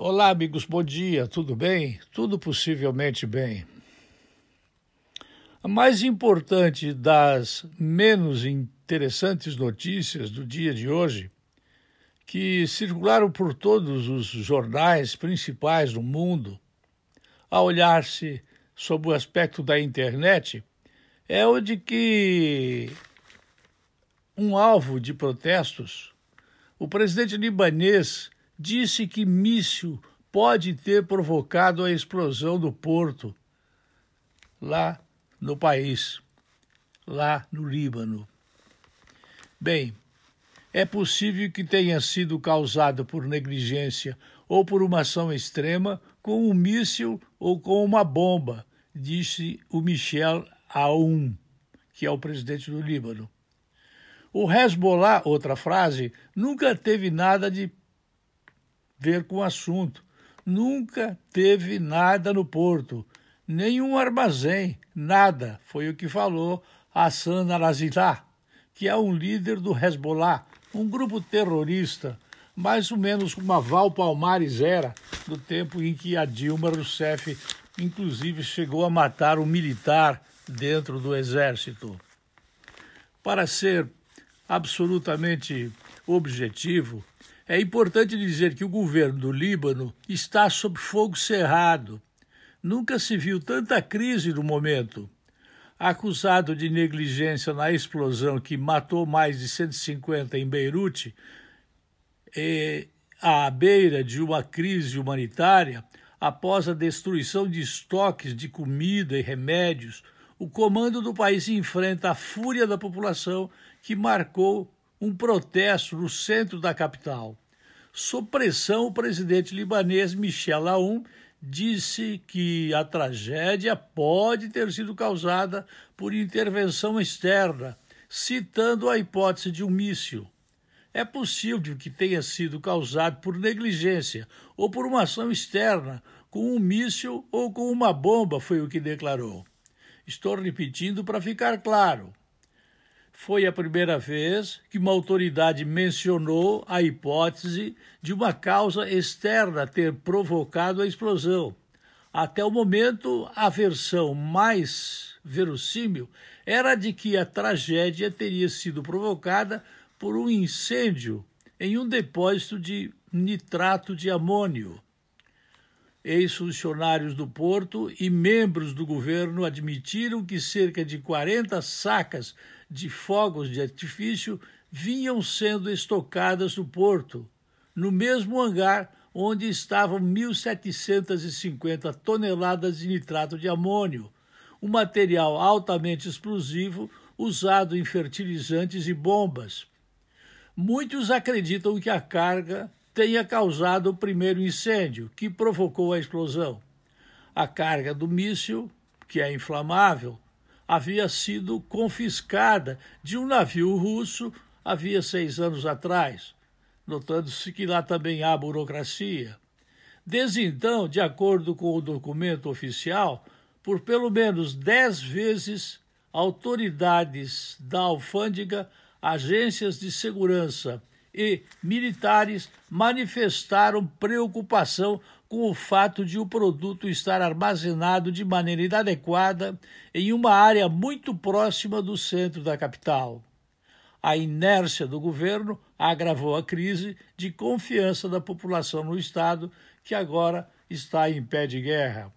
Olá, amigos, bom dia, tudo bem? Tudo possivelmente bem. A mais importante das menos interessantes notícias do dia de hoje, que circularam por todos os jornais principais do mundo, a olhar-se sob o aspecto da internet, é o de que um alvo de protestos, o presidente libanês disse que míssil pode ter provocado a explosão do porto lá no país, lá no Líbano. Bem, é possível que tenha sido causado por negligência ou por uma ação extrema com um míssil ou com uma bomba, disse o Michel Aoun, que é o presidente do Líbano. O Hezbollah, outra frase, nunca teve nada de ver com o assunto. Nunca teve nada no porto, nenhum armazém, nada, foi o que falou Hassan al que é um líder do Hezbollah, um grupo terrorista, mais ou menos como a Val Palmares era, no tempo em que a Dilma Rousseff, inclusive, chegou a matar um militar dentro do exército. Para ser absolutamente objetivo, é importante dizer que o governo do Líbano está sob fogo cerrado. Nunca se viu tanta crise no momento. Acusado de negligência na explosão que matou mais de 150 em Beirute, e à beira de uma crise humanitária, após a destruição de estoques de comida e remédios, o comando do país enfrenta a fúria da população que marcou um protesto no centro da capital. Sob pressão, o presidente libanês Michel Aoun disse que a tragédia pode ter sido causada por intervenção externa, citando a hipótese de um míssil. É possível que tenha sido causado por negligência ou por uma ação externa, com um míssil ou com uma bomba, foi o que declarou. Estou repetindo para ficar claro foi a primeira vez que uma autoridade mencionou a hipótese de uma causa externa ter provocado a explosão. Até o momento, a versão mais verossímil era de que a tragédia teria sido provocada por um incêndio em um depósito de nitrato de amônio. Ex-funcionários do porto e membros do governo admitiram que cerca de 40 sacas de fogos de artifício vinham sendo estocadas no porto, no mesmo hangar onde estavam 1.750 toneladas de nitrato de amônio, um material altamente explosivo usado em fertilizantes e bombas. Muitos acreditam que a carga tenha causado o primeiro incêndio, que provocou a explosão. A carga do míssil, que é inflamável, havia sido confiscada de um navio russo havia seis anos atrás, notando-se que lá também há burocracia. Desde então, de acordo com o documento oficial, por pelo menos dez vezes, autoridades da alfândega, agências de segurança e militares manifestaram preocupação com o fato de o produto estar armazenado de maneira inadequada em uma área muito próxima do centro da capital. A inércia do governo agravou a crise de confiança da população no Estado, que agora está em pé de guerra.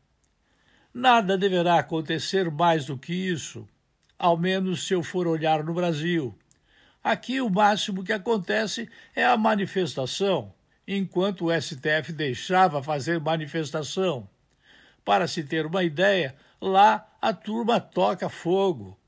Nada deverá acontecer mais do que isso, ao menos se eu for olhar no Brasil. Aqui o máximo que acontece é a manifestação, enquanto o STF deixava fazer manifestação. Para se ter uma ideia, lá a turma toca fogo,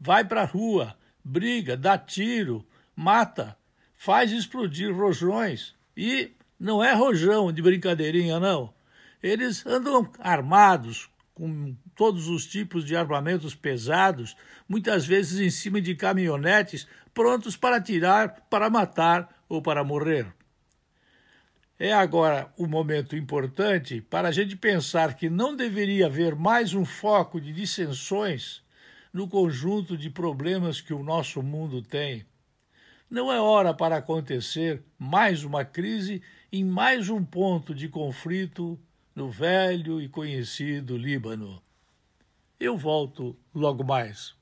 vai para a rua, briga, dá tiro, mata, faz explodir rojões. E não é rojão de brincadeirinha, não. Eles andam armados, com todos os tipos de armamentos pesados, muitas vezes em cima de caminhonetes, prontos para atirar, para matar ou para morrer. É agora o um momento importante para a gente pensar que não deveria haver mais um foco de dissensões no conjunto de problemas que o nosso mundo tem. não é hora para acontecer mais uma crise em mais um ponto de conflito no velho e conhecido Líbano. Eu volto logo mais.